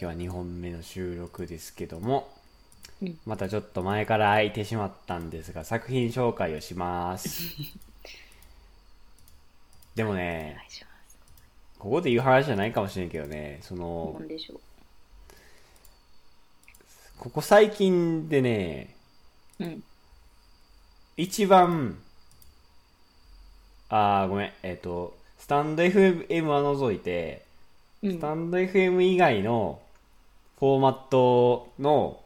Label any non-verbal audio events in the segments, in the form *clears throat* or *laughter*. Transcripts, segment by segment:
日は2本目の収録ですけども、うんまたちょっと前から空いてしまったんですが作品紹介をします *laughs* でもおね。ここで言う話じゃないかもしれんけどねその。ここ最近でねうん。一番あーごめんえっ、とスタンド FM は除いてうんスタンド FM 以外のフォーマットの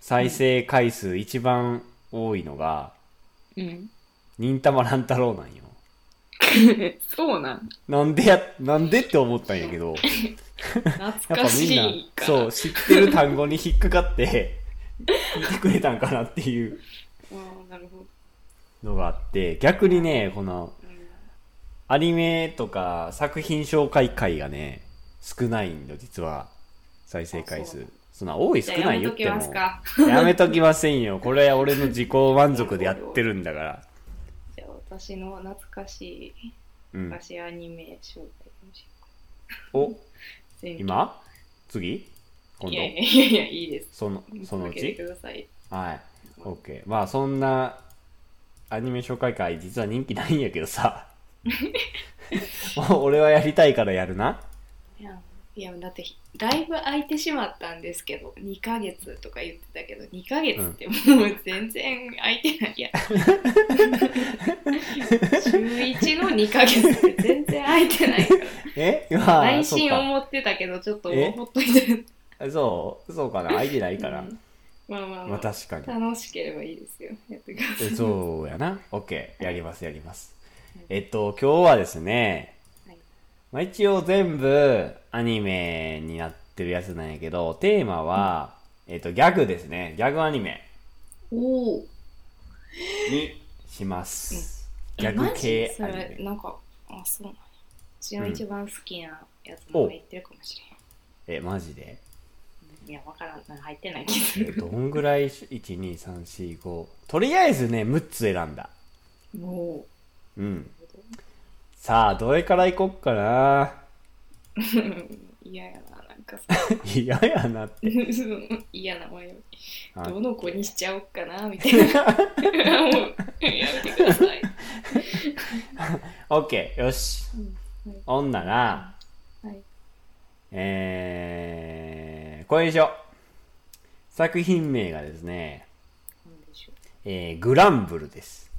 再生回数一番多いのが、うん。忍たま乱太郎なんよ。*laughs* そうなん。なんでや、なんでって思ったんやけど、懐やっかぱみしんな、いから。そう、知ってる単語に引っかかって、聞いてくれたんかなっていうああ、なるほど。のがあって、逆にね、この、アニメとか作品紹介回がね、少ないんだ、実は。再生回数あそんな多い少ない言ってもやめときます。か。*laughs* やめときませんよ。これは俺の自己満足でやってるんだから。*laughs* じゃあ私の懐かしいうん。昔アニメ紹介お、よう今？次？今いやい度やいやいや、いいです。その、そのう続けてち？ください。はい。オッケー。まあそんなアニメ紹介会実は人気ないんやけどさ。*laughs* もう俺はやりたいからやるな。いや、いやだってだいぶ空いてしまったんですけど、2ヶ月とか言ってたけど、2ヶ月ってもう全然空いてない。いや、週1の2ヶ月って全然空いてないから。*laughs* え？*laughs* まあ、内心。思ってたけど、ちょっとえ？ほっといて。*laughs* そうそうかな。空いてないから。うんまあまあままあ、あ確かに。楽しければいいですよ。やってください。そうやな。オッケー。やります、やります。えっと、今日はですね、はいまあ、一応全部アニメになってるやつなんやけど、テーマは、えっと、ギャグですね。ギャグアニメおお。にします。ギえャグ系マジ？そ。れなんかあそうなんやうちの一番好きなやつも入ってるかもしれえ、マジで？ん、いやわからんなんか入ってない気すえるどんぐらい ?1、2、3、4、5。とりあえずね、6つ選んだ。もうん。さあ、どれからいこっかな？う *laughs* 嫌やななんかさ。*laughs* 嫌やなって。*laughs* 嫌な迷い。あどの子にしちゃおっかなみたいな。もうやめてください、オッケー、よし。うんはい。ほんなら、はい、えー、これにしよう。作品名がですね、なんでしょう。えー、グランブルです。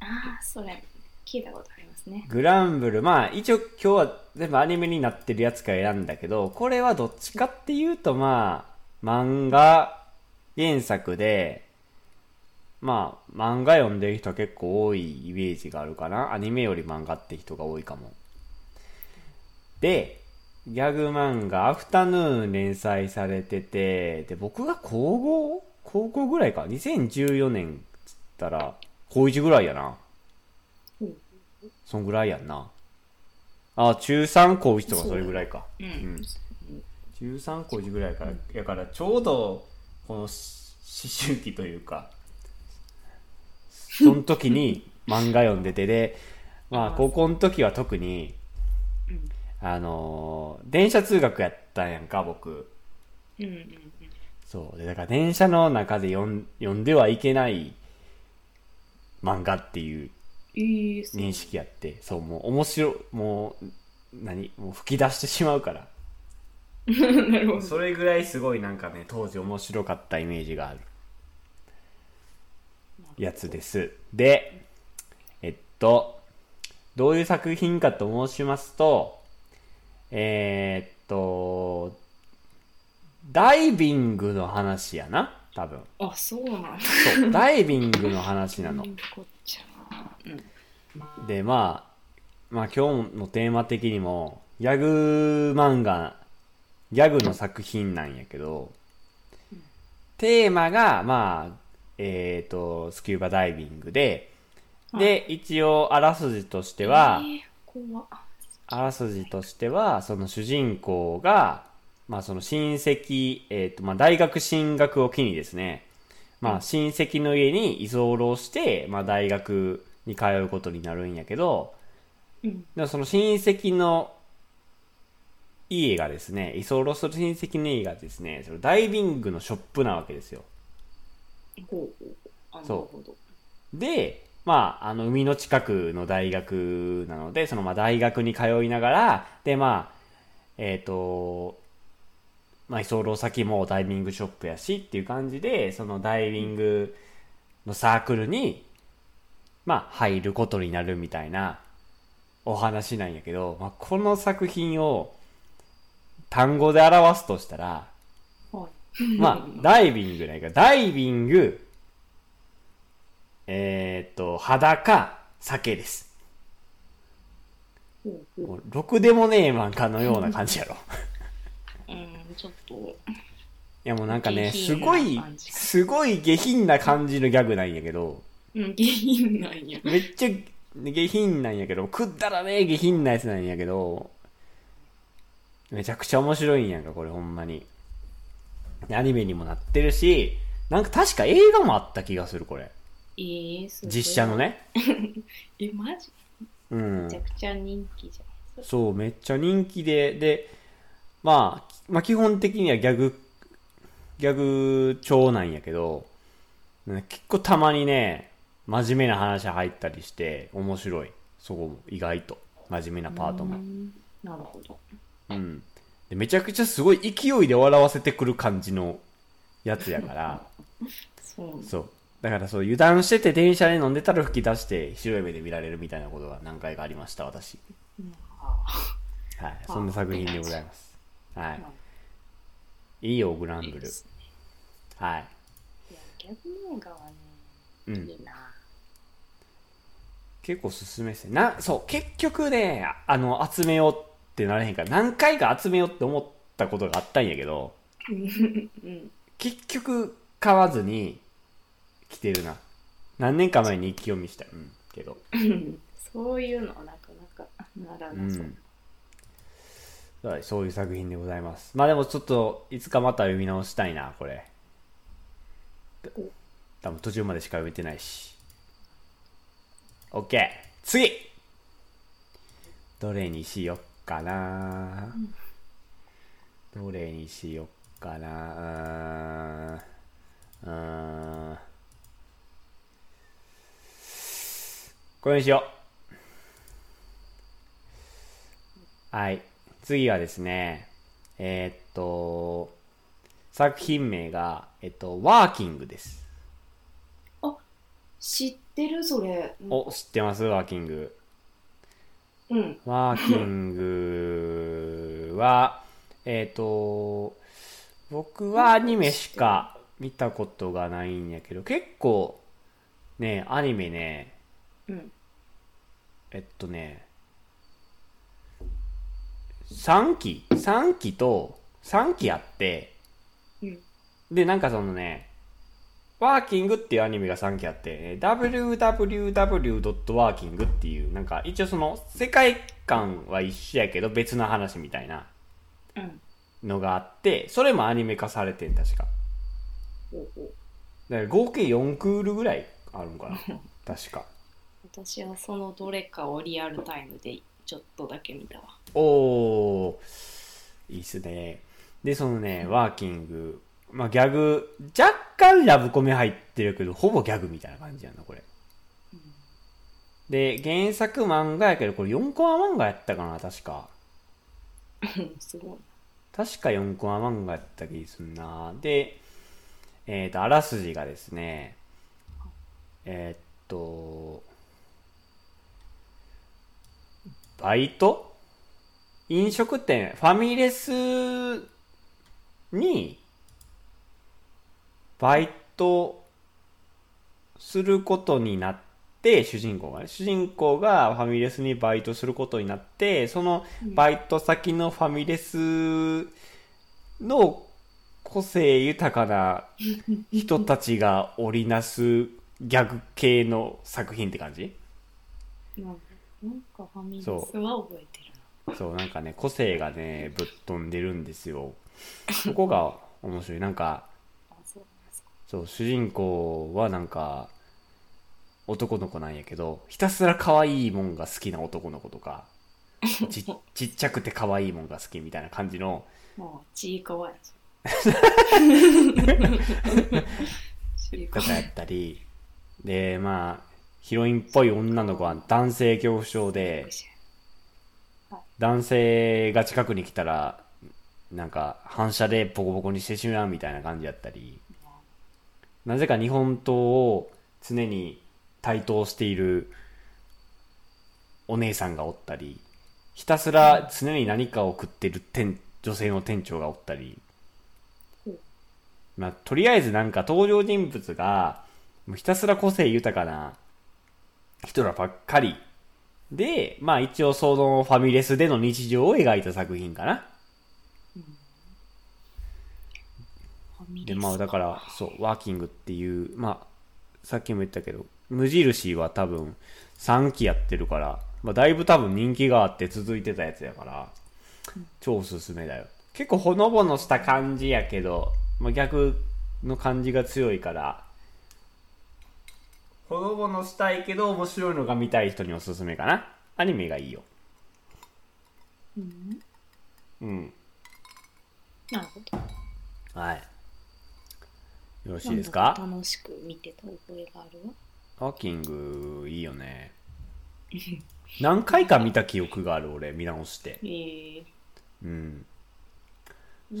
ああそれ聞いたことありますねグランブル、まあ一応今日は全部アニメになってるやつから選んだけど、これはどっちかっていうとまあ、漫画原作で、まあ漫画読んでる人は結構多いイメージがあるかな。アニメより漫画って人が多いかも。で、ギャグ漫画、アフタヌーン連載されてて、で、僕が高校高校ぐらいか。2014年っつったら、高1ぐらいやな。うんそんぐらいやんな。あ、中3高1とかそれぐらいか。うん、うん中3高1ぐらいから、やからちょうど、このし思春期というか、その時に漫画読んでて、*laughs* で、まあ高校の時は特に、うんあのー電車通学やったんやんか、僕。うんうんうんそう。で、だから電車の中で読ん読んではいけない漫画っていう認識やって、そう、もう面白い、もう、何もう吹き出してしまうから。*laughs* なるほどそれぐらいすごいなんかね、当時面白かったイメージがあるやつです。で、えっと、どういう作品かと申しますと、えーっと、ダイビングの話やな多分。あそうなんだそう、ダイビングの話なのうん。で、まあ、まあ今日のテーマ的にも、ギャグ漫画、ギャグの作品なんやけど、テーマが、まあ、えっ、と、スキューバダイビングで、で、一応、あらすじとしては、あらすじとしては、その主人公が、まあその親戚、えっ、と、まあ大学進学を機にですね、まあ親戚の家に居候して、まあ大学に通うことになるんやけど、うん。でもその親戚の家がですね居候する親戚の家がですねそのダイビングのショップなわけですよ。ほうほう。そう。でまああの海の近くの大学なのでそのまあ大学に通いながらでまあえっ、とまあ居候先もダイビングショップやしっていう感じでそのダイビングのサークルにまあ入ることになるみたいなお話なんやけど、まあ、この作品を単語で表すとしたらはい。まあダイビングなんやけどダイビングえーっと裸酒です。ろくでもねえ漫画のような感じやろ。ううんちょっといやもうなんかねすごいすごい下品な感じのギャグなんやけどうん下品なんや。めっちゃ下品なんやけどくだらねえ下品なやつなんやけどめちゃくちゃ面白いんやんかこれほんまに。でアニメにもなってるしなんか確か映画もあった気がするこれ。えー、すごい実写のね。*laughs* えマジ？うん。めちゃくちゃ人気じゃん。そうめっちゃ人気で。でまあ、まあ基本的にはギャグギャグ調なんやけどね結構たまにね真面目な話入ったりして面白い。そこも意外と。真面目なパートも。うん。なるほど。うん。でめちゃくちゃすごい勢いで笑わせてくる感じのやつやから。そう。そう。だからそう油断してて電車で飲んでたら吹き出して白い目で見られるみたいなことが何回かありました私。はい。そんな作品でございます。はー。い。いいよグランブル。はい。いやギャグ漫画はねうん。いいな結構おすすめですねな。そう結局ねああの集めようってなれへんから何回か集めようって思ったことがあったんやけど結局買わずに来てるな。何年か前に意気読みした。うんけど。うんそういうのはなかなかならうなそう、ん。はいそういう作品でございます。まあでもちょっといつかまた読み直したいなこれ。多分途中までしか読めてないし OK 次。どれにしよっかな。どれにしよっかな。うんこれにしよう。はい。次はですねえーっと作品名がえっとワーキングです。あ知ってる？それ。お知ってます？ワーキング。うん。ワーキングは、*laughs* えっ、と、僕はアニメしか見たことがないんやけど、結構、ね、アニメね、うん。えっとね、3期 ?3 期と、3期あって、うん。で、なんかそのね、ワーキングっていうアニメが3期あって、えー www.working っていう、なんか一応その世界観は一緒やけど別の話みたいなうんのがあって、それもアニメ化されてん、確か。だから合計4クールぐらいあるんかな。*laughs* 確か。私はそのどれかをリアルタイムでちょっとだけ見たわおー、いいっすね。で、そのね、ワーキング、まあギャグ、若干ラブコメ入ってるけど、ほぼギャグみたいな感じやな、これ。で、原作漫画やけど、これ4コマ漫画やったかな、確か。う *laughs* んすごい確か4コマ漫画やった気すんな。で、えっ、と、あらすじがですね、えーっと、バイト？飲食店、ファミレスに、バイトすることになって、主人公がね、主人公がファミレスにバイトすることになって、そのバイト先のファミレスの個性豊かな人たちが織りなすギャグ系の作品って感じ？なんかファミレスそは覚えてるな。そう、なんかね、個性がね、ぶっ飛んでるんですよ。そこが面白い。なんかそう、主人公はなんか、男の子なんやけど、ひたすら可愛いもんが好きな男の子とか、*laughs* ちちっちゃくて可愛いもんが好きみたいな感じのもうちいかわとかやったりでまあヒロインっぽい女の子は男性恐怖症で男性が近くに来たらなんか反射でボコボコにしてしまうみたいな感じやったりなぜか日本刀を常に対等しているお姉さんがおったりひたすら常に何かを食ってる店女性の店長がおったり。うん。まあとりあえずなんか登場人物がもうひたすら個性豊かな人らばっかり。でまあ一応そのファミレスでの日常を描いた作品かなファミレスでまあだからそうワーキングっていうまあさっきも言ったけど無印は多分3期やってるから、まあ、だいぶ多分人気があって続いてたやつやから超おすすめだよ。結構ほのぼのした感じやけど、まあ、逆の感じが強いからほのぼのしたいけど面白いのが見たい人におすすめかな。アニメがいいよ。うん。うん。なるほど。はいよろしいですか？楽しく見てた覚えがあるわ。ワーキングいいよね。*laughs* 何回か見た記憶がある俺見直して。ええ。うん。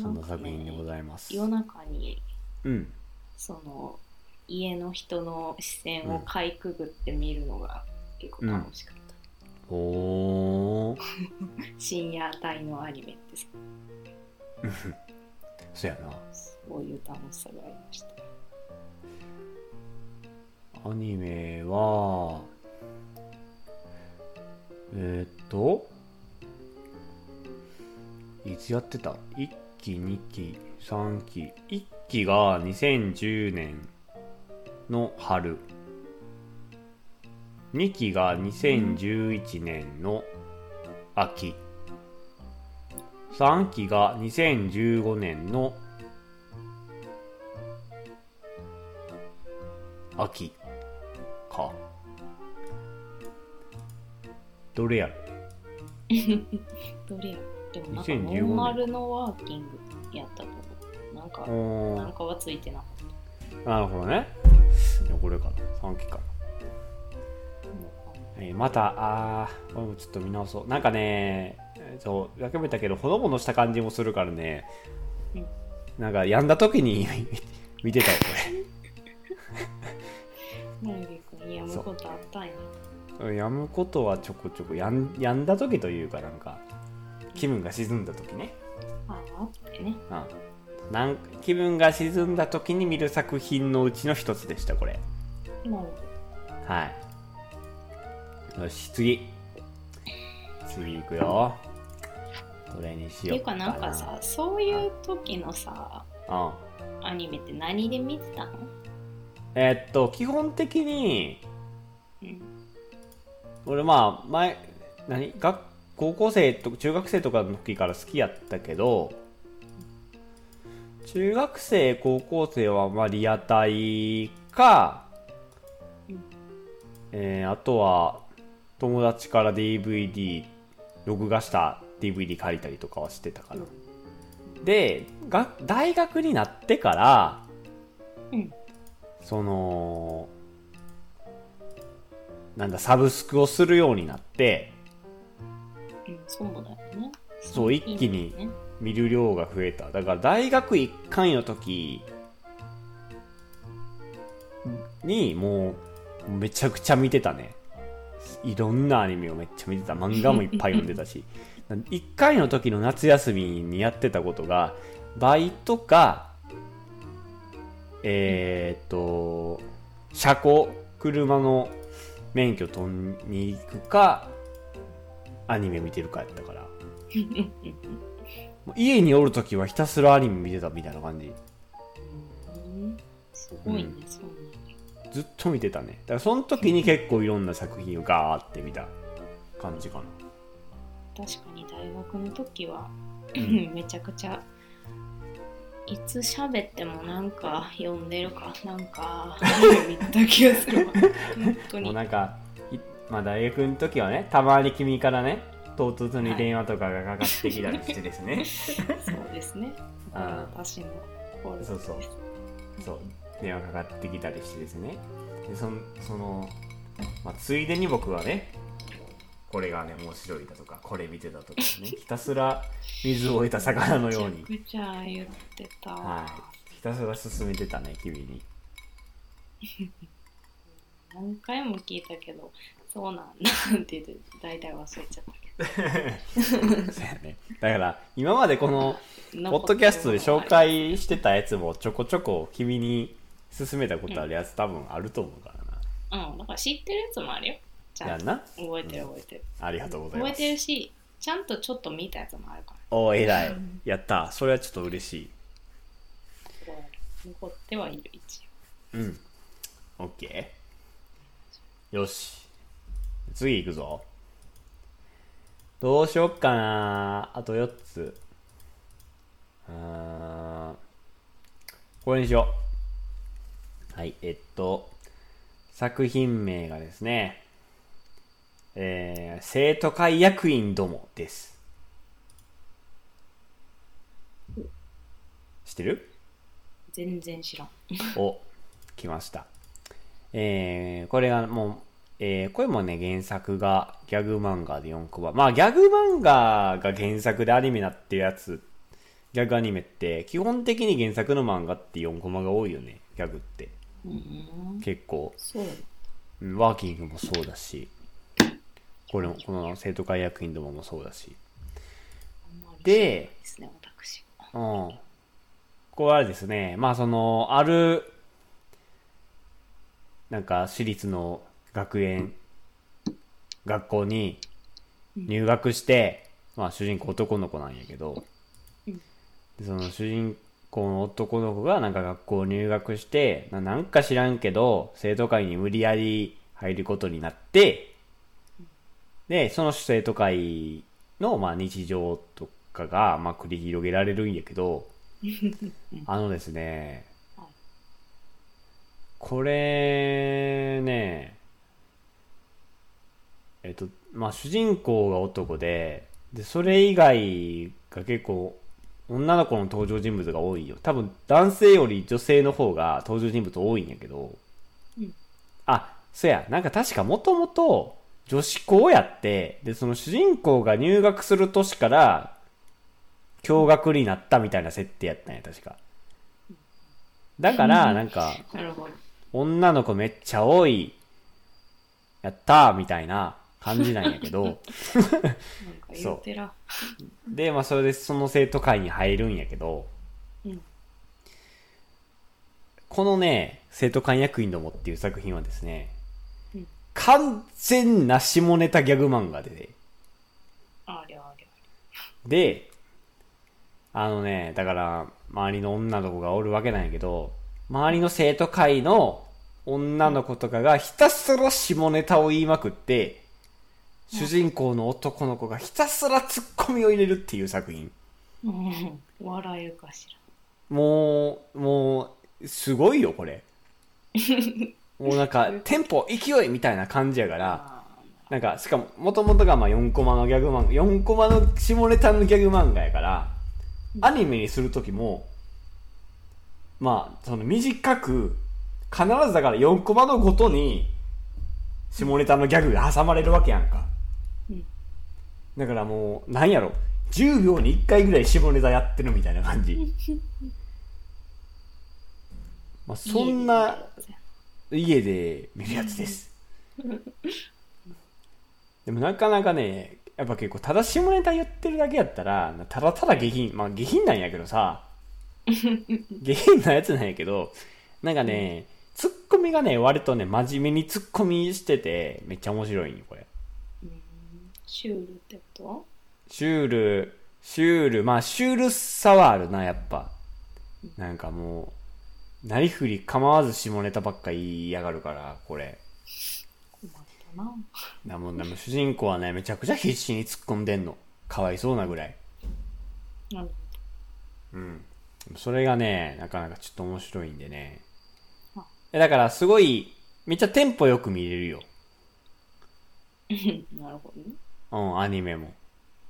そんな作品でございます。夜中にうん。その家の人の視線をかいくぐって見るのが結構楽しかった、おー。*laughs* 深夜帯のアニメってさ。*laughs* そやなそういう楽しさがありました。アニメはえー、っといつやってた ?1 期2期3期。1期が2010年の春。2期が2011年の秋。3期が2015年の春秋か。どれや？ろどれや？でもなんか2015ノ年。ーマルのワーキングやったと思う。なんかなんかはついてなかっなるほどね。いやこれかな。3期か。な、たもえーまたあーこれもちょっと見直そう。なんかねえーそうやけめたけどほのぼのした感じもするからね、うん。なんかやんだ時に *laughs* 見てたようやむことはちょこちょこ。やんやんだ時というかなんか気分が沈んだ時ね。ああってね。うん。なん気分が沈んだ時に見る作品のうちの一つでしたこれ。なるほはい。よし次。次いくよ。どれにしようかな。どっていうかなんかさそういう時のさうん。アニメって何で見てたの？えーっと基本的にうん俺まあ前何？学高校生と中学生とかの時から好きやったけど中学生高校生はまあリアタイか、うんえーあとは友達から DVD 録画した DVD 借りたりとかはしてたかな、でが大学になってから、うん。そのなんだサブスクをするようになってうんそうだよね。そう一気にね見る量が増えた。だから大学1回の時にもうめちゃくちゃ見てたね。いろんなアニメをめっちゃ見てた。漫画もいっぱい読んでたし。*laughs* 1回の時の夏休みにやってたことがバイトかえー、っと車庫車の免許取りに行くかアニメ見てるかやったから。*laughs* もう家におるときはひたすらアニメ見てたみたいな感じ。うん。すごいね、うん。そんなずっと見てたね。だからその時に結構いろんな作品をガーって見た感じかな。確かに大学の時は、ん。*laughs* めちゃくちゃいつ喋ってもなんか読んでるかなんか見た気がするわ。本当もうになんかいまあ大学の時はねたまに君からね唐突に電話とかがかかってきたりしてですね、そうですね。私のフォルダそうそうそう。電話かかってきたりしてですね。でそんその、まあ、ついでに僕はねこれがね面白いだとかこれ見てたとかねひたすら水を置いた魚のようにめちゃくちゃ言ってたわ。はいひたすら進めてたね君に *laughs* 何回も聞いたけど、そうなんだって言って、大体忘れちゃった *laughs* そうやねだから今までこのけど。ポッドキャストで紹介してたやつもちょこちょこ君に勧めたことあるやつ多分あると思うからな、うん、だから知ってるやつもあるよ。ちゃんとやんな覚えてる覚えてる。ありがとうござい覚えますてるし、ちゃんとちょっと見たやつもあるから。おー偉いやったそれはちょっと嬉しい残ってはいる、一応。うん。オッケー。よし。次行くぞ。どうしよっかなあと4つ。うーん。これにしよう。はい、えっと、作品名がですね、えー、生徒会役員どもです。知ってる？全然知らん。お、来ました。えー、これがもう、えー、これもね、原作がギャグ漫画で4コマ。まあ、ギャグ漫画が原作でアニメになってるやつ、ギャグアニメって、基本的に原作の漫画って4コマが多いよね、ギャグって。うん、結構。そう。うんワーキングもそうだし、これも、この生徒会役員どももそうだし。で。うん。これはですね、まあその、ある、なんか私立の学園、学校に入学して、まあ主人公男の子なんやけど、うんでその主人公の男の子がなんか学校入学して、ななんか知らんけど、生徒会に無理やり入ることになって、で、その生徒会の、まあ、日常とかが、まあ、繰り広げられるんやけど、*laughs* あのですねはい、これね、えっと、まあ、主人公が男で、で、それ以外が結構、女の子の登場人物が多いよ。多分、男性より女性の方が登場人物多いんやけど、うん。あ、そや、なんか確かもともと女子校やって、で、その主人公が入学する年から、共学になったみたいな設定やったんや、確か。だから、なんか。*laughs* 女の子めっちゃ多い、やったーみたいな感じなんやけど、*laughs* *laughs* なんか言う。で、まあそれでその生徒会に入るんやけど、うんこのね、生徒会役員どもっていう作品はですね、うん完全な下ネタギャグ漫画で、ありゃありゃ。で、あのね、だから、周りの女の子がおるわけなんやけど、周りの生徒会の女の子とかがひたすら下ネタを言いまくって、主人公の男の子がひたすらツッコミを入れるっていう作品。うん、笑えるかしもう、もう、すごいよ、これ。*laughs* もうなんか、*laughs* テンポ、勢いみたいな感じやから、なんか、しかも、もともとがまあ4コマのギャグ漫画、4コマの下ネタのギャグ漫画やから、アニメにするときも、まあ、その短く、必ずだから4コマのごとに、下ネタのギャグが挟まれるわけやんか。うんだからもう、なんやろ、10秒に1回ぐらい下ネタやってるみたいな感じ。*laughs* まあ、そんな、家で見るやつです。でもなかなかね、やっぱ結構ただ下ネタ言ってるだけやったら、ただただ下品、まあ下品なんやけどさ、*laughs* 下品なやつなんやけど、なんかね、ツッコミがね、割とね、真面目にツッコミしてて、めっちゃ面白いんよ、これ。うん。シュールってこシュール、シュール、まあシュールさはあるな、やっぱ。なんかもう、なりふり構わず下ネタばっか言いやがるから、これ。もん主人公はね、めちゃくちゃ必死に突っ込んでんの。かわいそうなぐらい。うん。それがね、なかなかちょっと面白いんでねだからすごい、めっちゃテンポよく見れるよ。*laughs* なるほどね。うん、アニメも。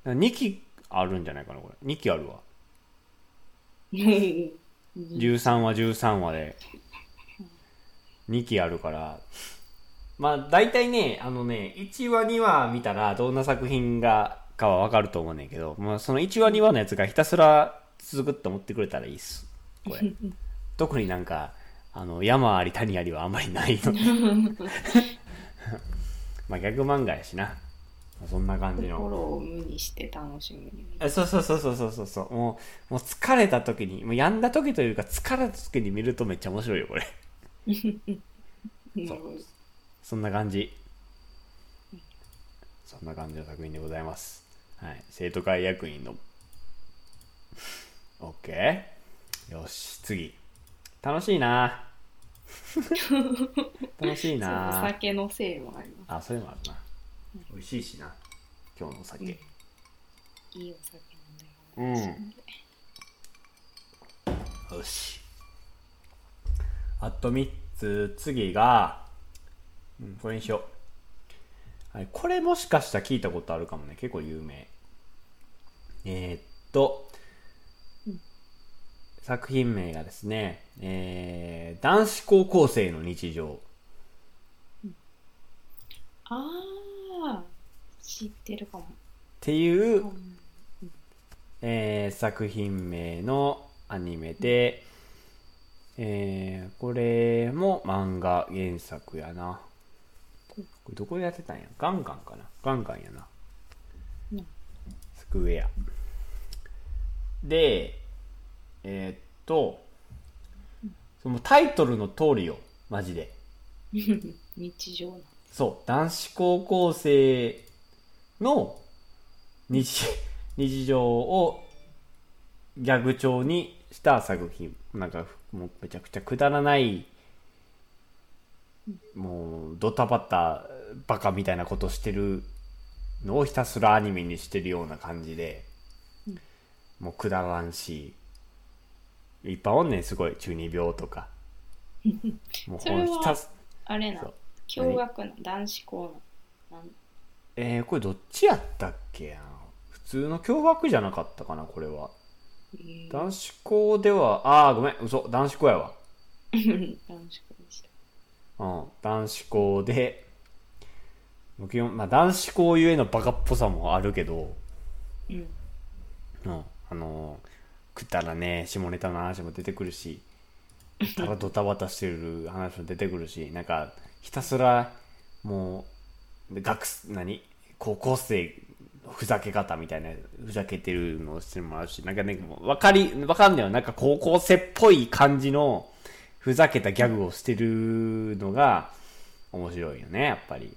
2期あるんじゃないかなこれ2期あるわうん *laughs* 13話13話で。2期あるから。まあ大体ねあのね1話2話見たらどんな作品がかは分かると思うねんけど、まあ、その1話2話のやつがひたすら続くって思ってくれたらいいっす。これ。*laughs* 特になんかあの山あり谷ありはあんまりないの。*laughs* まあギャグ漫画やしな。まあそんな感じの。心を無にして楽しむ。にあそうそうそうそうそうそうそう。もうもう疲れた時にもう病んだ時というか疲れた時に見るとめっちゃ面白いよこれ。*laughs* そう。そんな感じ。そんな感じの作品でございます。はい。生徒会役員の。OK よし。次。楽しいな。*laughs* 楽しいそうおな酒のせいもありまあそういうのあるな美味しいしな。今日のお酒、うん。すいいお酒飲んでうんよし。あと3つ。次が、うん、これにしよう、はい、これもしかしたら聞いたことあるかもね。結構有名。えー、っと、うん。作品名がですね、えー男子高校生の日常。ああ知ってるかも。っていう、うん。えー作品名のアニメで、えーこれも漫画原作やな。これどこでやってたんや？ガンガンかな？ガンガンやな。うん。スクエア。で、えーっと、そのタイトルの通りよ、マジで。*laughs* 日常なそう、男子高校生の日 *laughs* 日常をギャグ調にした作品。なんか、もうめちゃくちゃくだらない、もうドタバタバカみたいなことしてるのをひたすらアニメにしてるような感じで、もうくだらんし、いっぱいおんねん、すごい。中二病とか。*laughs* もうそれはひたすあれなそう共学な男子校ななんえー、これどっちやったっけな？普通の共学じゃなかったかなこれは。えー。男子校ではああごめん嘘。男子校やわ。*laughs* 男子校でした。うん。男子校で基本まあ男子校ゆえのバカっぽさもあるけど。うん。うん。あのー、くったらね下ネタの話も出てくるしただドタバタしてる話も出てくるしなんかひたすらもうで学生何？高校生ふざけ方みたいなふざけてるのをしてもらうしなんかねもう分かり分かんないよ。なんか高校生っぽい感じのふざけたギャグをしてるのが面白いよねやっぱり。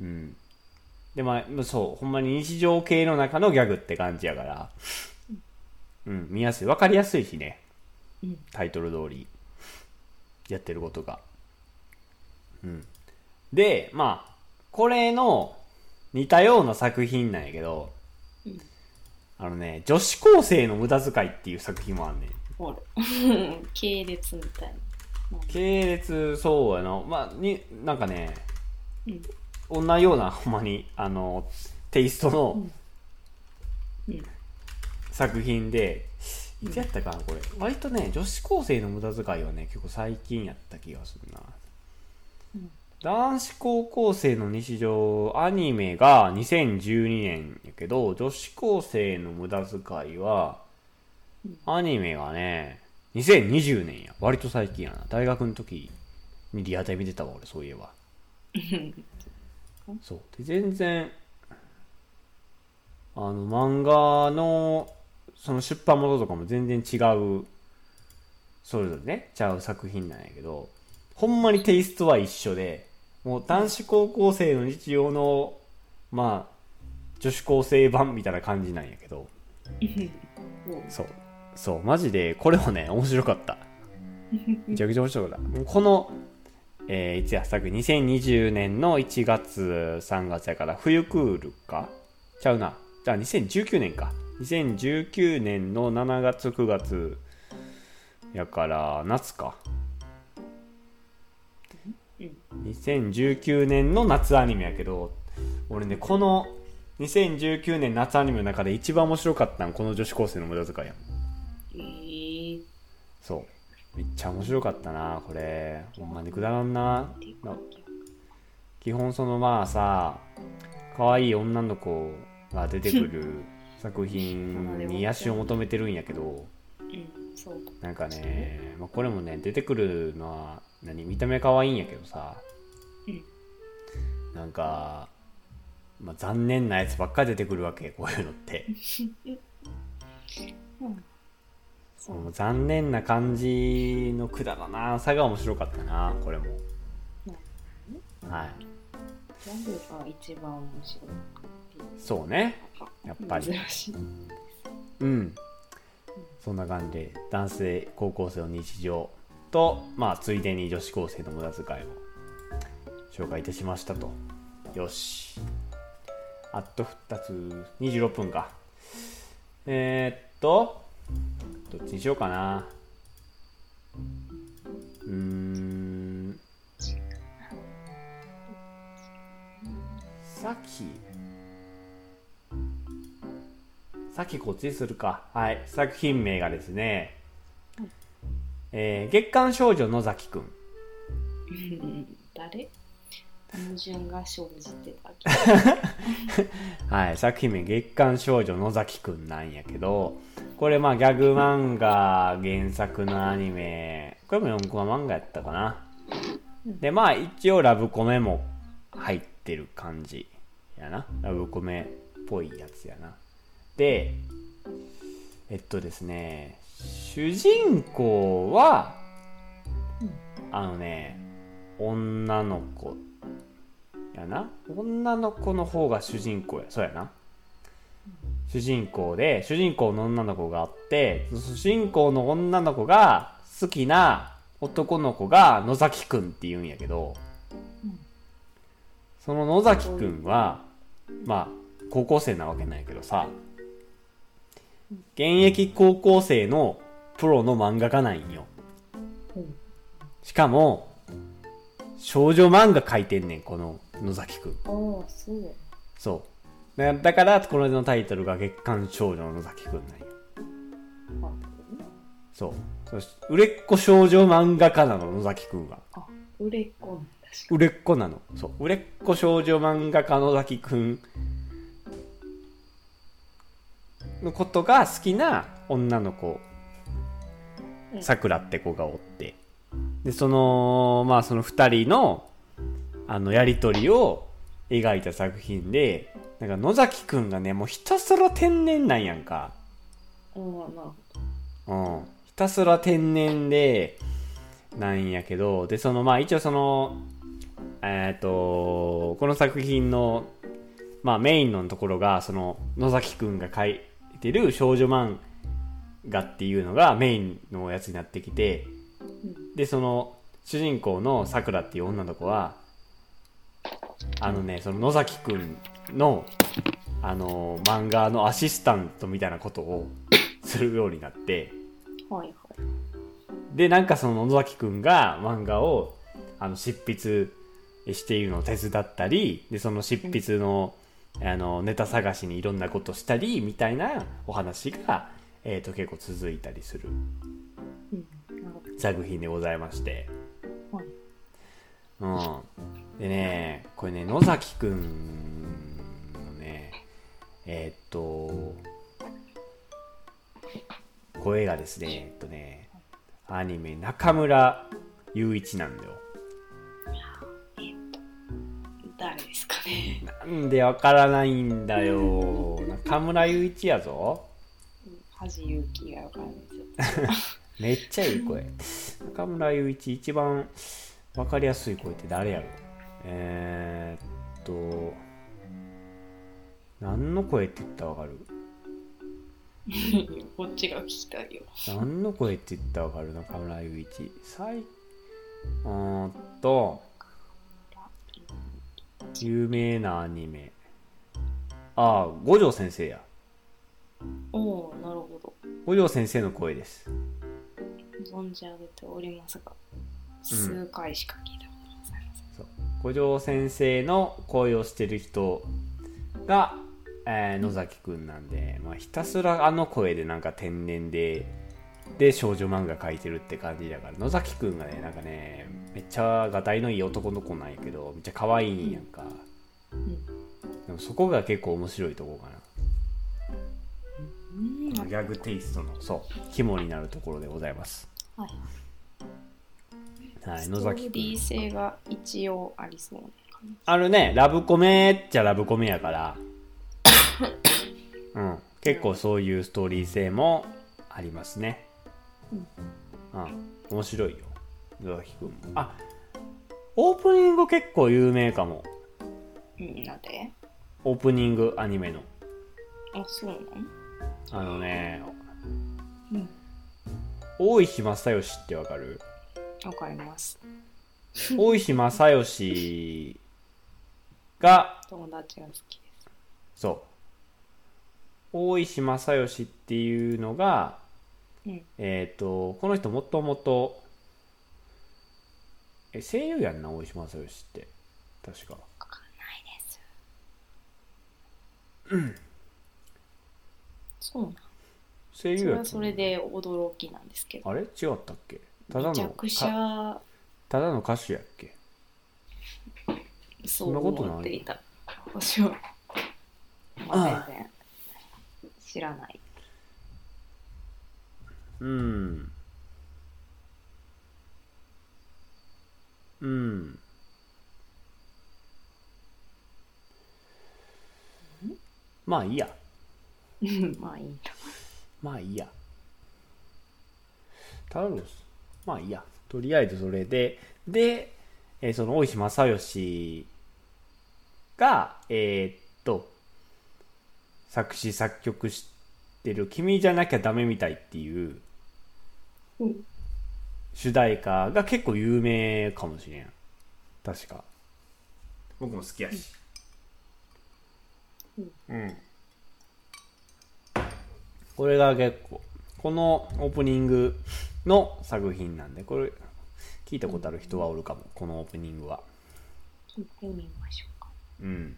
うん。でまあそうほんまに日常系の中のギャグって感じやから。うん見やすい。分かりやすいしね。タイトル通り。やってることが。うん。で、まあ、これの似たような作品なんやけど、うんあのね、女子高生の無駄遣いっていう作品もあんねん。ほら *laughs* 系列みたいな系列、そうやな。まあ、に、なんかね、うんこんなような、ほんまに、あの、テイストのうん作品で、いつやったかな、これ。割とね、女子高生の無駄遣いはね、結構最近やった気がするな。うん男子高校生の日常、アニメが2012年やけど、女子高生の無駄遣いは、アニメがね、2020年や。割と最近やな。大学の時にリアタイ見てたわ、俺、そういえば。そう。で、全然、あの、漫画の、その出版元とかも全然違う、それぞれね、ちゃう作品なんやけど、ほんまにテイストは一緒で、もう男子高校生の日常の、まあ、女子高生版みたいな感じなんやけど、*laughs* そう。そう、マジで、これもね、面白かった。めちゃくちゃ面白かった。この、えー、いつや作2020年の1月、3月やから、冬クールかちゃうな。じゃあ2019年か。2019年の7月、9月やから、夏か。2019年の夏アニメやけど、俺ね、この2019年夏アニメの中で一番面白かったのこの女子高生の無駄遣いやん。えー、そう。めっちゃ面白かったなこれ。ほんまにくだらんな。な基本そのまあさ可愛い女の子が出てくる作品に癒しを求めてるんやけどうん。そうなんかね、まあ、これもね出てくるのは何？見た目可愛いんやけどさ、うん。なんか、まあ、残念なやつばっかり出てくるわけこういうのって。うん。そうもう残念な感じのくだらな。さが面白かったなこれも。はい。ギャグが一番面白いそうね。やっぱり。珍しい。うん。そんな感じ。で男性高校生の日常とまあついでに女子高生の無駄遣いを紹介いたしましたと。よし。あと2つ26分か。えー、っとどっちにしようかな。うーん。さっき。さっきこっちにするか。はい。作品名がですね、えー月刊少女野崎くん。うん誰？矛盾が生じてたけ *laughs* はい。作品名月刊少女野崎くんなんやけど、これまあギャグ漫画原作のアニメ、これも4コマ漫画やったかな。で、まあ一応ラブコメも入ってる感じやな。ラブコメっぽいやつやな。で、えっとですね、主人公は、あのね、女の子やな？女の子の方が主人公や。そうやな。主人公で、主人公の女の子があって、主人公の女の子が好きな男の子が野崎くんって言うんやけど、うんその野崎くんは、まあ、高校生なわけなんやけどさ、現役高校生のプロの漫画家なんよ。うんしかも、少女漫画描いてんねん、この野崎くん。ああそうそう。だだから、この間のタイトルが月刊少女の野崎くんなんよ。あそう。そし売れっ子少女漫画家なの、野崎くんは。あ売れっ子売れっ子なの。そう。売れっ子少女漫画家野崎くんのことが好きな女の子、うんさくらって子がおって。で、その、まあその二人の、あの、やりとりを描いた作品で、なんか野崎くんがね、もうひたすら天然なんやんか。うん、ひたすら天然でなんやけどでそのまあ一応そのえっ、とこの作品のまあメインのところがその野崎くんが書いてる少女漫画っていうのがメインのやつになってきてうん。でその主人公のさくらっていう女の子はあのねその野崎くんのあの漫画のアシスタントみたいなことを *laughs* するようになってはいはい。でなんかその野崎くんが漫画をあの執筆しているのを手伝ったりでその執筆の,、あのネタ探しにいろんなことしたりみたいなお話が、えー、と結構続いたりする作品でございまして、うん、でねこれね野崎くんのねえーっと声がですねえっとねアニメ中村雄一なんだよ。誰ですかね。なんでわからないんだよ。中村雄一やぞ恥勇気がわからないですよ。めっちゃいい声。中村雄一一番わかりやすい声って誰やろ？えー、っと何の声って言ったらわかる？こっちが聞きたいよ。何の声って言ったらわかる？中村雄一。さいうーんと有名なアニメ。ああ五条先生やおおなるほど。五条先生の声です。存じ上げておりますが数回しか聞いたことございません、そう。五条先生の声をしてる人がえー野崎くんなんで、まあ、ひたすらあの声でなんか天然でで少女漫画描いてるって感じだから野崎くんがねなんかねめっちゃがたいのいい男の子なんやけどめっちゃ可愛いんやんか、でもそこが結構面白いとこかうんなギャグテイストのそう肝になるところでございます。はい。はいスト野崎。くんーリー性が一応ありそうな感じ。あるね、ラブコメっちゃラブコメやから、*coughs* うん、結構そういうストーリー性もありますね。うん。うん、面白いよ、野崎くんも。あ、オープニング結構有名かも。うんなんで？オープニングアニメの。あそうなんあのね、うん。大石正義ってわかる？わかります。大石正義が、友達が好きです。そう。大石正義っていうのが、うん。えっ、と、この人もともと、え、声優やんな、大石正義って。確か。わかんないですそうなん声優それはそれで驚きなんですけど。あれ？違ったっけ？ただのめちゃくちかゃただの歌手やっけ？そんなことない？思っていた。私は、まあ、全然知らない。うん。うん？まあいいや。うんまあいいんだまあいいや。タロス。まあいいや。とりあえずそれで、で、えーその大石正義が、えーっと、作詞作曲してる君じゃなきゃダメみたいっていううん主題歌が結構有名かもしれん。確か。僕も好きやし。うん。これが結構、このオープニングの作品なんで、これ、聞いたことある人はおるかも、このオープニングは。聞いてみましょうかうん。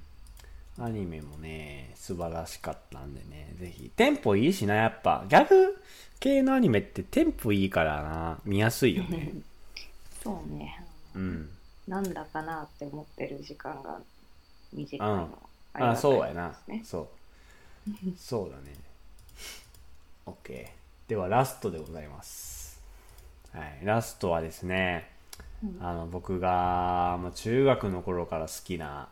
アニメもね、素晴らしかったんでね、ぜひ。テンポいいしな、やっぱ。ギャグ系のアニメってテンポいいからな、見やすいよね。*laughs* そうねうん。なんだかなって思ってる時間が短いうんのあ、そうやなそう。*laughs* そうだね。OK。では、ラストでございます。はい。ラストはですね、うんあの、僕が、もう中学の頃から好きな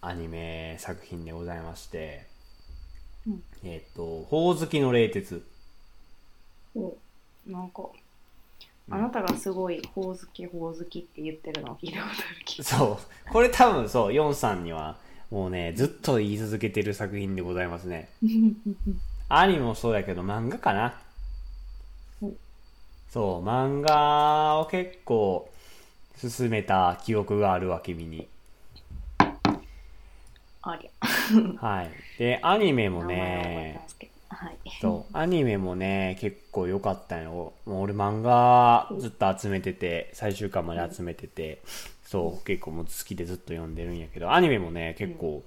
アニメ作品でございまして、うんえっ、と、ほおずきの冷徹。おなんかあなたがすごいほおずきほおずきって言ってるのを聞いたことある気がそう。これ多分そう、ヨンさんには、もうね、ずっと言い続けてる作品でございますね。*laughs* アニメもそうやけど漫画かな。うんそう漫画を結構進めた記憶があるわ君に。ありゃ。はい。でアニメもねはい。そうアニメもね結構良かったよ。もう俺漫画ずっと集めてて最終巻まで集めててそう結構もう好きでずっと読んでるんやけどアニメもね結構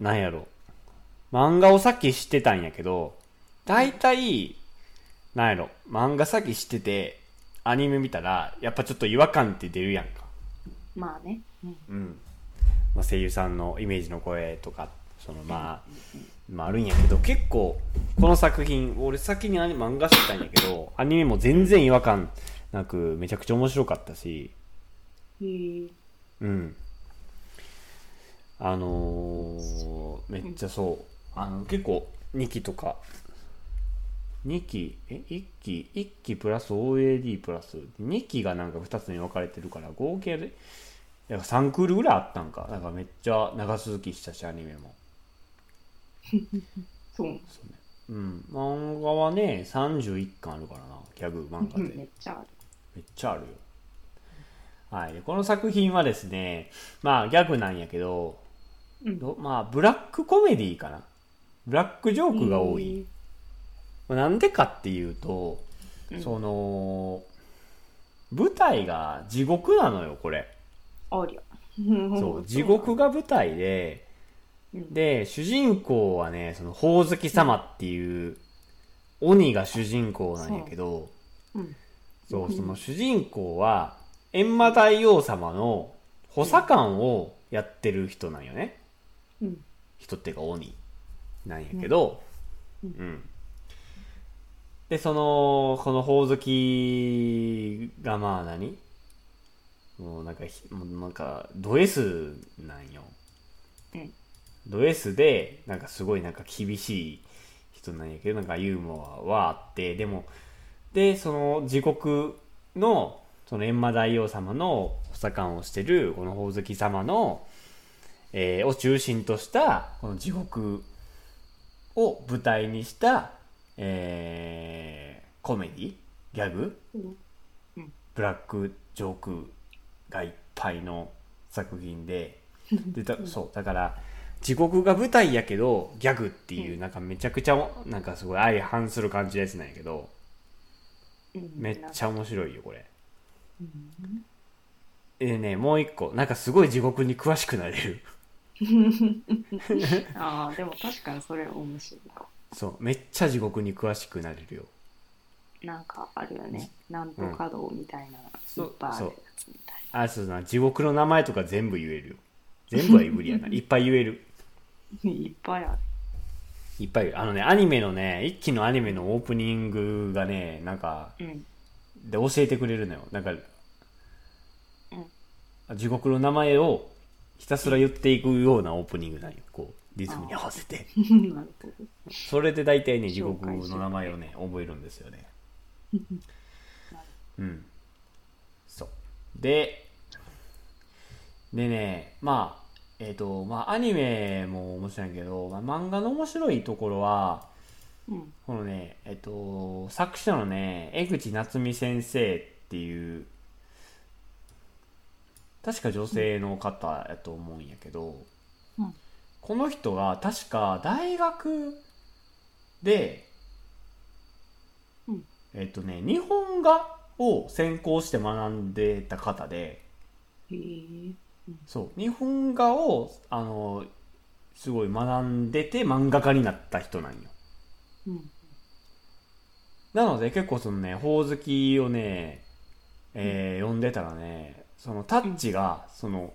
なんやろ。漫画をさっき知ってたんやけど大体なんやろ。漫画さっき知っててアニメ見たらやっぱちょっと違和感って出るやんか。まあね、うん。うん。まあ、声優さんのイメージの声とかそのまあ、まあ、あるんやけど結構この作品俺先にアニ漫画知ったんやけどアニメも全然違和感なくめちゃくちゃ面白かったしへえうん。あのーめっちゃそう。あの結構2期とか。2期え1期1期プラス OAD プラス。2期がなんか2つに分かれてるから合計でだから3クールぐらいあったんか。だからめっちゃ長続きしたしアニメも。*laughs* そう。そうねうん。漫画はね31巻あるからな。ギャグ漫画で。*laughs* めっちゃある。めっちゃあるよ。はい。でこの作品はですね、まあギャグなんやけど、うんどまあブラックコメディかな。ブラックジョークが多い。なんでかっていうと、うんその、舞台が地獄なのよ、これ。ありゃ *laughs* そう、地獄が舞台で、うんで主人公はねそのほおずき様っていう鬼が主人公なんやけどうんそうその主人公は閻魔大王様の補佐官をやってる人なんよね。うん。人っていうか鬼なんやけど。ううん。ん、でそのこのほおずきがまあ何？もうなんかひもうなんかド S なんよ、うん。ド S でなんかすごいなんか厳しい人なんやけどなんかユーモアはあってでもでその地獄のその閻魔大王様の補佐官をしてるこのほおずき様の、えーを中心としたこの地獄を舞台にした、えーコメディギャグうん。ブラックジョークがいっぱいの作品でで？だそうだから地獄が舞台やけどギャグっていうなんかめちゃくちゃなんかすごい相反する感じのやつなんやけどうん。めっちゃ面白いよこれ。うんでねもう一個。なんかすごい地獄に詳しくなれる。*laughs* ああでも確かにそれ面白い。かそう。めっちゃ地獄に詳しくなれるよ。なんかあるよね。なんとか道みたいな、そう。いっぱいあるやつみたいあそうだな。地獄の名前とか全部言えるよ。全部は無理やないっぱい言える。ないっぱいある。いっぱい言えるあのねアニメのね一期のアニメのオープニングがねなんかうん。で教えてくれるのよ。なんか、地獄の名前をひたすら言っていくようなオープニングなんよ。こうリズムに合わせて。なるほどそれで大体ね地獄の名前をね覚えるんですよね。*laughs* うん。そう。ででねまあえっ、とまあアニメも面白いけど、まあ、漫画の面白いところはうん。このねえっ、と作者のね江口夏美先生っていう確か女性の方やと思うんやけど、うん。この人が確か大学で、うん。えっ、とね日本画を専攻して学んでた方でへえ。そう日本画をあのすごい学んでて漫画家になった人なんよ。うん。なので結構そのね、ほおずきをね、えー読んでたらね、そのタッチが、その、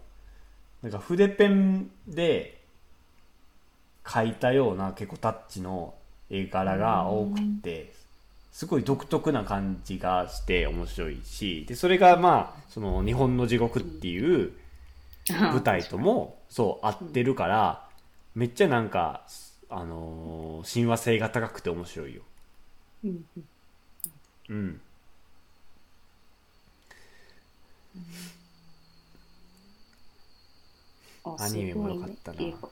なんか筆ペンで描いたような結構タッチの絵柄が多くて、すごい独特な感じがして面白いし、で、それがまあ、その日本の地獄っていう舞台とも、そう、合ってるから、めっちゃなんか、あのー親和性が高くて面白いよ。うんうんうん。あアニメも良かったな。すごいね映画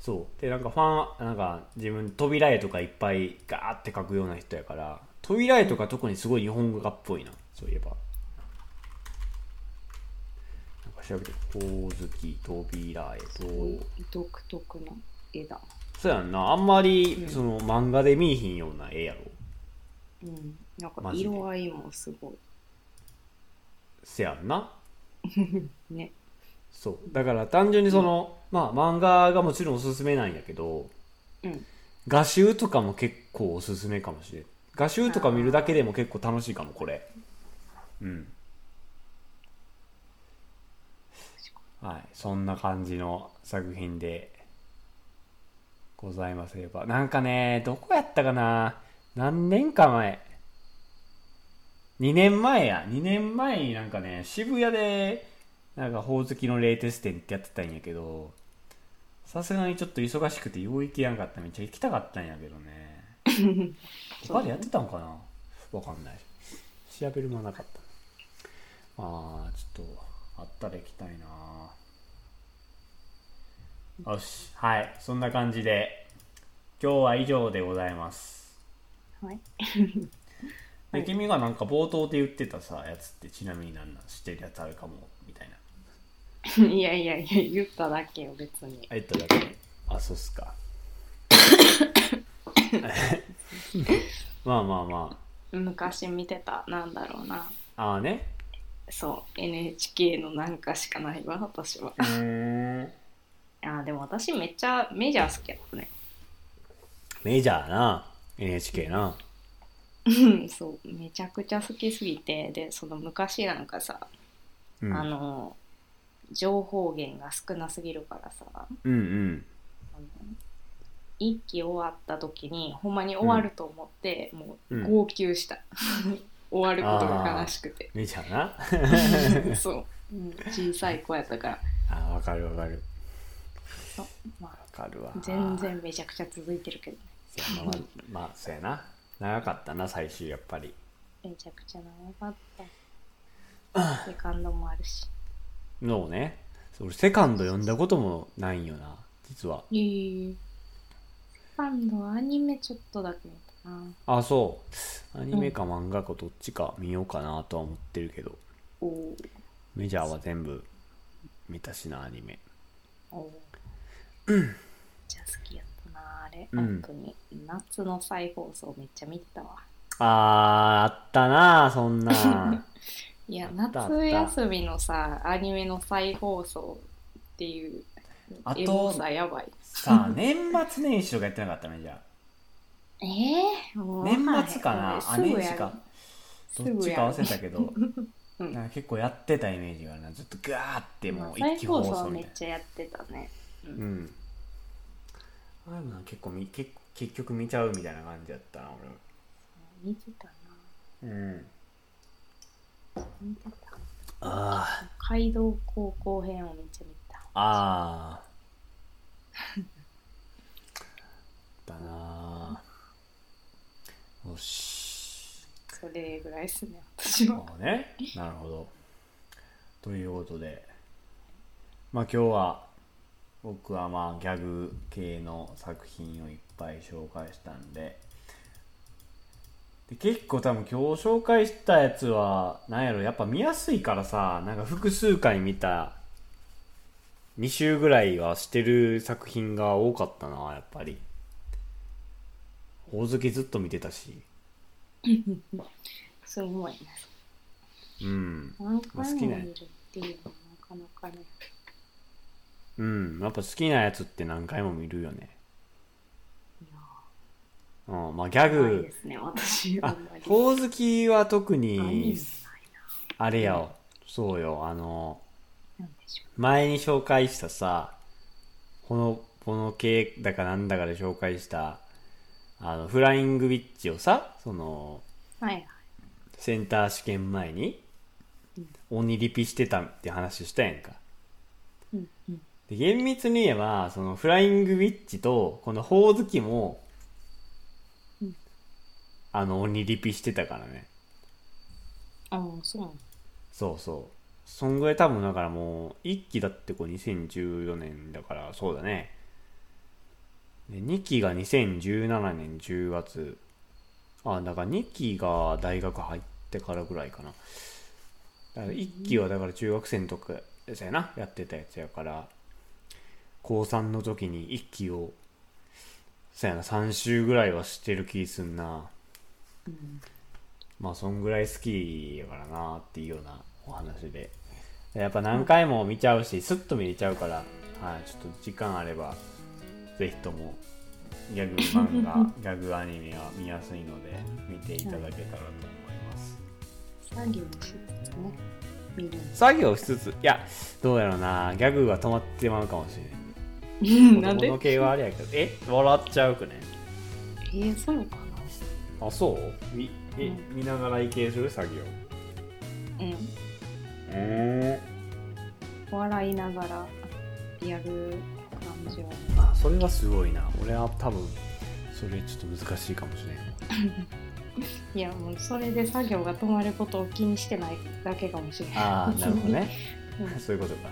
そう。で、なんかファン、なんか自分扉絵とかいっぱいガーって描くような人やから、扉絵とか特にすごい日本画っぽいな、そういえば。なんか調べて、ほおずき、扉絵と、独特な絵だ。そうやんな、あんまり、うんその漫画で見えひんような絵やろ。うん。なんか色合いもすごせやんな。い *laughs* ね。そう。だから単純にその、まあ漫画がもちろんおすすめなんやけど、うん。画集とかも結構おすすめかもしれん。画集とか見るだけでも結構楽しいかもこれ。うん。はい。そんな感じの作品でございます。ればなんかねどこやったかな？何年か前2年前や。2年前になんかね渋谷でなんかほおずきの冷徹店ってやってたんやけどさすがにちょっと忙しくてよう行けやんかった。めっちゃ行きたかったんやけどね。*laughs* 他でやってたんかな？わかんない。調べるもなかった。まあちょっとあったら行きたいな。よし。はい。そんな感じで今日は以上でございます。はいで、はい。君がなんか冒頭で言ってたさやつってちなみに何なん知ってるやつあるかもみたいな。いやいやいや言っただけよ別に。あ言っただけ。あそうっすか。まあまあま昔見てたなんだろうな。あああね。そう NHK のなんかしかないわ私は。うん。あでも私めっちゃメジャー好きやったね。メジャーな NHK なうんそう。めちゃくちゃ好きすぎて。でその昔なんかさ、うん。あの情報源が少なすぎるからさ。うんうん。一期終わった時にほんまに終わると思って、もううん号泣した、*laughs* 終わることが悲しくて。メジャーな。*laughs* そう、うん、小さい子やったから。あわかるわかる。そう、まわかるわあ、全然めちゃくちゃ続いてるけどね。そうまあ、まあ、そうやな長かったな最終やっぱり。めちゃくちゃ長かった。セカンドもあるし。そう俺セカンド読んだこともないんよな実は。ええセカンドアニメちょっとだけ見たな。あそう。アニメか漫画かどっちか見ようかなとは思ってるけど、おおメジャーは全部見たしなアニメ。おおじ *clears throat* ゃあ好きやれ、うん。本当に夏の再放送めっちゃ見てたわ。あーあったなそんな。*laughs* いや夏休みのさアニメの再放送っていうあとさやばい。さあ年末年始とかやってなかったねじゃあ。*laughs* ええもう年末かな？あ年始か。どっちか忘れたけど。*laughs* うん。なんか結構やってたイメージがあるな。ずっとガーってもう一気放送めっ送みたいちゃやってたね。なうんあれもな結構み結結局見ちゃうみたいな感じだったな見てたな。俺うん。見てた。あ街道高校編をめっちゃ見た。ああ。*laughs* だなよし。それぐらいですね私は。まあね。なるほど。ということで。まあ今日は僕はまあギャグ系の作品をいっぱい紹介したんで。で結構多分今日紹介したやつはなんやろやっぱ見やすいからさなんか複数回見た2週ぐらいはしてる作品が多かったなやっぱり。ほおずきずっと見てたし。*laughs* すごいねうん。何回も好きな見るっていうのはなかなかねうん。やっぱ好きなやつって何回も見るよね。うん。まあギャグ。ですね私。あほおずきは特にあれやわ。そうよ。あの前に紹介したさこのこの系だかなんだかで紹介したあのフライングウィッチをさそのうはいはい。センター試験前に鬼リピしてたって話したやんかで厳密に言えばそのフライングウィッチとこのほおずきも、うんあの鬼リピしてたからね。ああそうなの。そうそう。そんぐらい多分だからもう1期だってこう2014年だからそうだね。で2期が2017年10月。あだから2期が大学入ってからぐらいかな。だから1期はだから中学生の時ややなやってたやつやから高3の時に1期をそうやな3週ぐらいはしてる気すんな。うん。まあそんぐらい好きやからなっていうようなお話で。やっぱ何回も見ちゃうしスッと見れちゃうから、はい、ちょっと時間あればぜひともギャグ漫画 *laughs* ギャグアニメは見やすいので見ていただけたらと思います。作業しつつね見る。ん作業しつついやどうやろうなギャグが止まってまうかもしれない子供の系はあれやけど。え？笑っちゃうくね？えー、そうかあそう？みえ、う見ながらいける作業？なうん。うん笑いながらやる感じはあそれはすごいな。俺は多分それちょっと難しいかもしれん。*laughs* いやもうそれで作業が止まることを気にしてないだけかもしれないああなるほどね。*laughs* うん。そういうことか。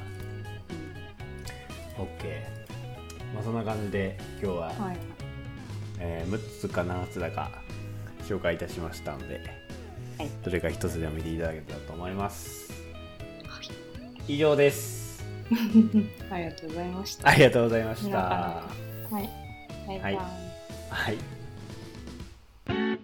OK まあそんな感じで今日は、はい。えー6つか7つだか紹介いたしましたので、はい。どれか1つでも見ていただけたらと思います。はい。以上です。*laughs* ありがとうございました。ありがとうございました。はい。バイバイ、はい。はい